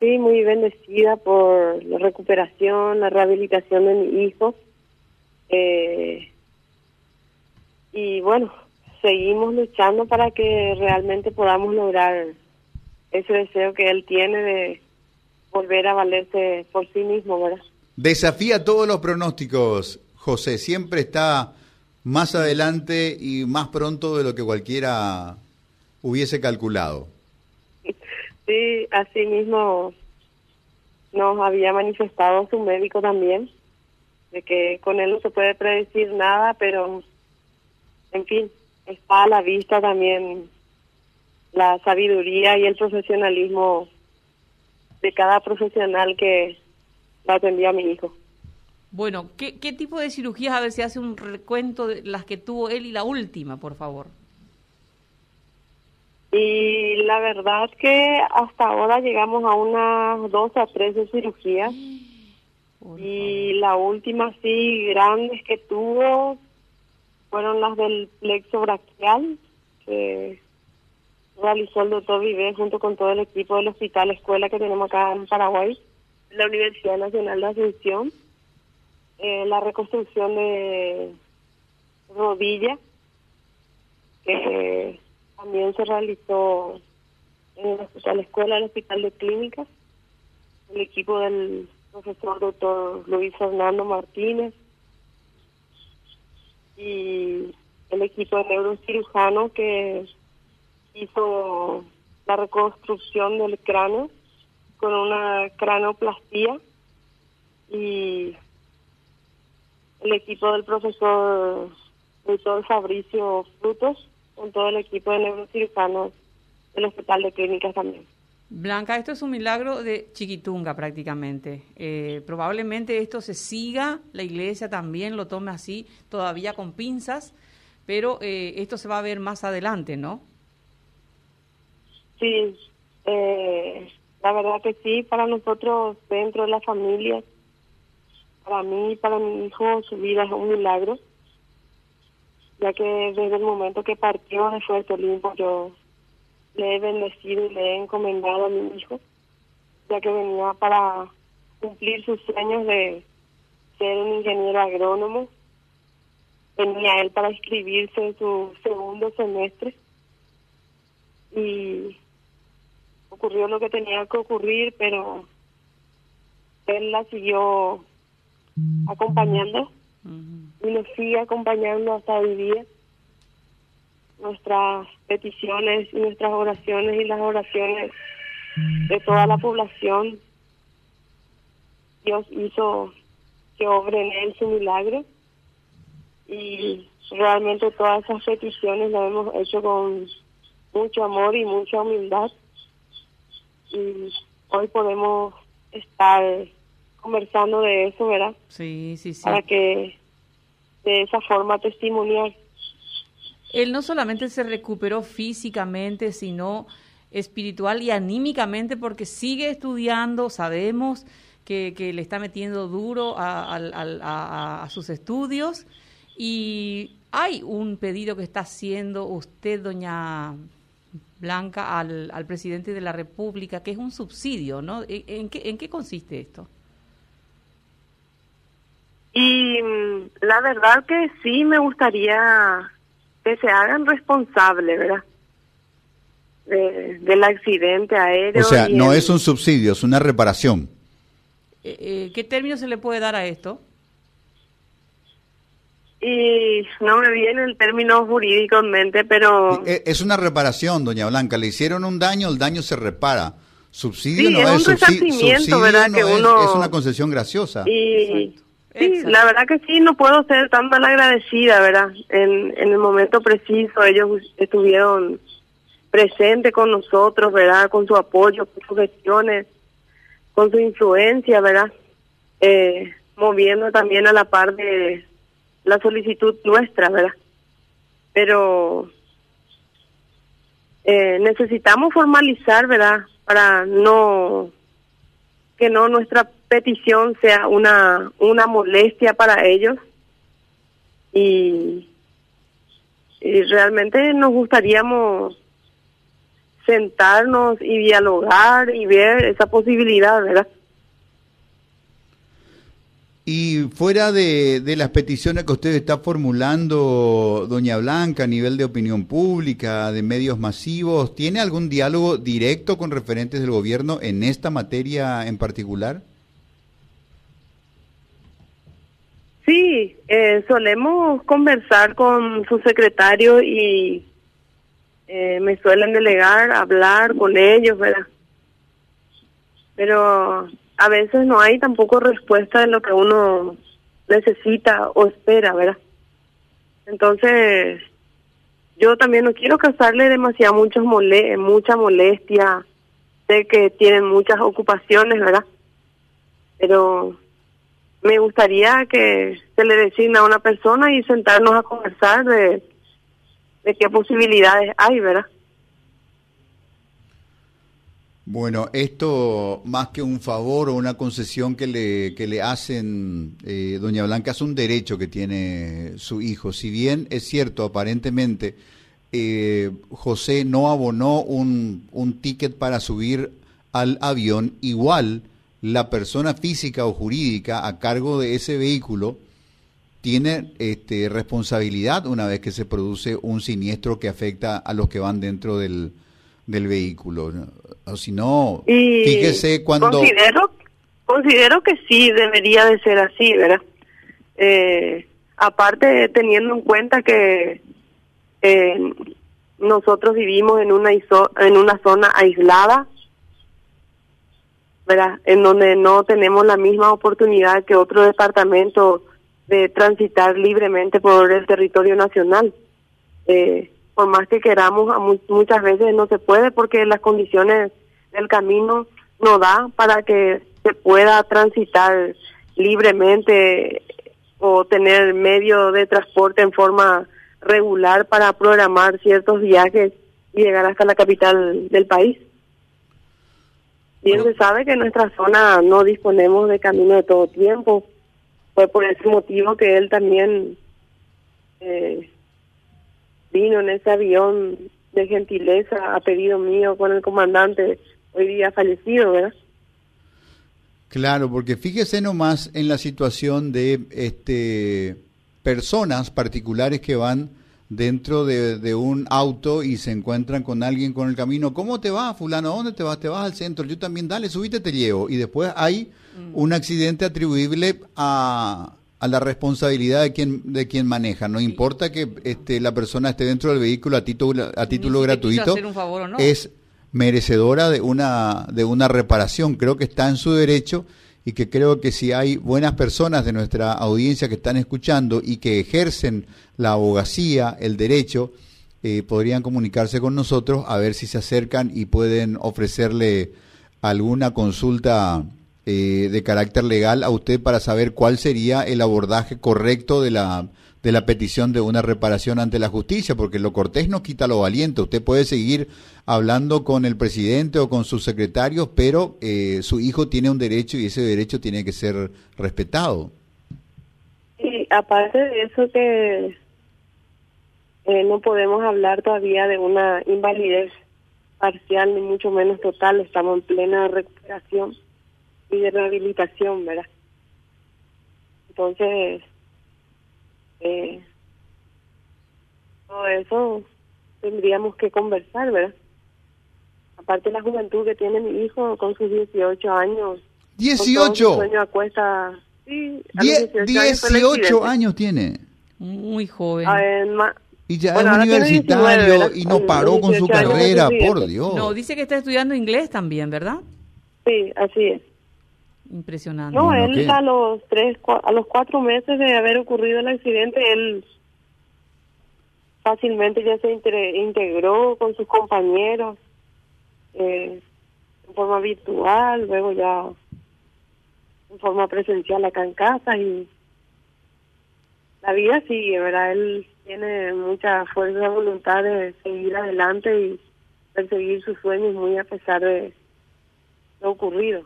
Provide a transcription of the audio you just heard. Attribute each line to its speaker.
Speaker 1: Sí, muy bendecida por la recuperación, la rehabilitación de mi hijo. Eh, y bueno, seguimos luchando para que realmente podamos lograr ese deseo que él tiene de volver a valerse por sí mismo, ¿verdad?
Speaker 2: Desafía todos los pronósticos, José. Siempre está más adelante y más pronto de lo que cualquiera hubiese calculado.
Speaker 1: Sí, así mismo nos había manifestado su médico también, de que con él no se puede predecir nada, pero en fin, está a la vista también la sabiduría y el profesionalismo de cada profesional que la atendía a mi hijo.
Speaker 3: Bueno, ¿qué, ¿qué tipo de cirugías? A ver si hace un recuento de las que tuvo él y la última, por favor.
Speaker 1: Y la verdad que hasta ahora llegamos a unas dos a tres de cirugías. y la última sí grandes que tuvo fueron las del plexo braquial que realizó el doctor Vive junto con todo el equipo del hospital escuela que tenemos acá en Paraguay, la Universidad Nacional de Asunción, eh, la reconstrucción de rodilla que también se realizó en el hospital escuela, el hospital de clínicas, el equipo del profesor doctor Luis Fernando Martínez. Y el equipo de neurocirujano que hizo la reconstrucción del cráneo con una cranoplastía. Y el equipo del profesor doctor Fabricio Frutos con todo el equipo de neurocirujanos del Hospital de Clínicas también.
Speaker 3: Blanca, esto es un milagro de Chiquitunga prácticamente. Eh, probablemente esto se siga, la iglesia también lo tome así, todavía con pinzas, pero eh, esto se va a ver más adelante, ¿no?
Speaker 1: Sí, eh, la verdad que sí, para nosotros dentro de la familia, para mí y para mi hijo, su vida es un milagro ya que desde el momento que partió de Fuerte Olimpo yo le he bendecido y le he encomendado a mi hijo, ya que venía para cumplir sus sueños de ser un ingeniero agrónomo. Venía él para inscribirse en su segundo semestre y ocurrió lo que tenía que ocurrir, pero él la siguió acompañando y nos sigue acompañando hasta hoy día. Nuestras peticiones y nuestras oraciones y las oraciones de toda la población. Dios hizo que obre en él su milagro y realmente todas esas peticiones las hemos hecho con mucho amor y mucha humildad y hoy podemos estar conversando de eso, ¿verdad?
Speaker 3: Sí, sí, sí.
Speaker 1: Para que de esa forma testimonial.
Speaker 3: Él no solamente se recuperó físicamente, sino espiritual y anímicamente porque sigue estudiando, sabemos que, le está metiendo duro a, a, a, sus estudios y hay un pedido que está haciendo usted, doña Blanca, al, al presidente de la República, que es un subsidio, ¿no? ¿En qué, en qué consiste esto?
Speaker 1: Y mm, la verdad que sí me gustaría que se hagan responsables, ¿verdad? del accidente aéreo.
Speaker 2: O sea, no es un subsidio, es una reparación.
Speaker 3: Eh, eh, ¿Qué término se le puede dar a esto?
Speaker 1: Y no me viene el término jurídico en mente, pero...
Speaker 2: Eh, es una reparación, doña Blanca. Le hicieron un daño, el daño se repara. Subsidio no
Speaker 1: es,
Speaker 2: un
Speaker 1: subsidio, ¿verdad?
Speaker 2: que uno... es, una concesión graciosa.
Speaker 1: Y... Sí, la verdad que sí, no puedo ser tan mal agradecida, ¿verdad? En, en el momento preciso ellos estuvieron presentes con nosotros, ¿verdad? Con su apoyo, con sus gestiones, con su influencia, ¿verdad? Eh, moviendo también a la par de la solicitud nuestra, ¿verdad? Pero eh, necesitamos formalizar, ¿verdad? Para no que no nuestra petición sea una, una molestia para ellos y, realmente nos gustaríamos sentarnos y dialogar y ver esa posibilidad, ¿verdad?
Speaker 2: Y fuera de, de, las peticiones que usted está formulando, doña Blanca, a nivel de opinión pública, de medios masivos, ¿tiene algún diálogo directo con referentes del gobierno en esta materia en particular?
Speaker 1: Eh, solemos conversar con su secretario y eh, me suelen delegar, hablar con ellos, ¿verdad? Pero a veces no hay tampoco respuesta de lo que uno necesita o espera, ¿verdad? Entonces, yo también no quiero causarle demasiado muchos mole mucha molestia, sé que tienen muchas ocupaciones, ¿verdad? Pero me gustaría que se le designa a una persona y sentarnos a conversar de, de qué posibilidades hay, ¿verdad?
Speaker 2: Bueno, esto más que un favor o una concesión que le, que le hacen, eh, doña Blanca, es un derecho que tiene su hijo. Si bien es cierto, aparentemente, eh, José no abonó un, un ticket para subir al avión, igual la persona física o jurídica a cargo de ese vehículo tiene este, responsabilidad una vez que se produce un siniestro que afecta a los que van dentro del, del vehículo. O si no, fíjese cuando...
Speaker 1: Considero, considero que sí debería de ser así, ¿verdad? Eh, aparte, teniendo en cuenta que eh, nosotros vivimos en una, en una zona aislada, en donde no tenemos la misma oportunidad que otro departamento de transitar libremente por el territorio nacional. Eh, por más que queramos, muchas veces no se puede porque las condiciones del camino no da para que se pueda transitar libremente o tener medio de transporte en forma regular para programar ciertos viajes y llegar hasta la capital del país. Bien se sabe que en nuestra zona no disponemos de camino de todo tiempo. Fue por ese motivo que él también eh, vino en ese avión de gentileza a pedido mío con el comandante hoy día fallecido, ¿verdad?
Speaker 2: Claro, porque fíjese nomás en la situación de este personas particulares que van dentro de, un auto y se encuentran con alguien con el camino, ¿cómo te vas, fulano? ¿Dónde te vas? Te vas al centro. Yo también, dale, subite, te llevo. Y después hay mm. un accidente atribuible a, a la responsabilidad de quien de quien maneja. No importa que este, la persona esté dentro del vehículo a título, a título gratuito, es merecedora de una, de una reparación. Creo que está en su derecho y que creo que si hay buenas personas de nuestra audiencia que están escuchando y que ejercen la abogacía, el derecho, eh, podrían comunicarse con nosotros a ver si se acercan y pueden ofrecerle alguna consulta eh, de carácter legal a usted para saber cuál sería el abordaje correcto de la de la petición de una reparación ante la justicia, porque lo cortés no quita lo valiente. Usted puede seguir hablando con el presidente o con sus secretarios, pero eh, su hijo tiene un derecho y ese derecho tiene que ser respetado.
Speaker 1: Y aparte de eso que eh, no podemos hablar todavía de una invalidez parcial ni mucho menos total, estamos en plena recuperación y de rehabilitación, ¿verdad? Entonces, eh, todo eso tendríamos que conversar, ¿verdad? Aparte de la juventud que tiene mi hijo con sus 18 años.
Speaker 2: ¿18?
Speaker 1: sueño acuesta,
Speaker 2: sí, 18, años, tiene.
Speaker 3: Muy joven.
Speaker 2: y ya es universitario y no paró con su carrera, por Dios.
Speaker 3: No, dice que está estudiando inglés también, ¿verdad?
Speaker 1: Sí, así es.
Speaker 3: Impresionante.
Speaker 1: No, él a los tres, a los cuatro meses de haber ocurrido el accidente, él fácilmente ya se integró con sus compañeros eh, en forma virtual, luego ya en forma presencial acá en casa y la vida sigue, ¿verdad? Él tiene mucha fuerza de voluntad de seguir adelante y perseguir sus sueños muy a pesar de lo ocurrido.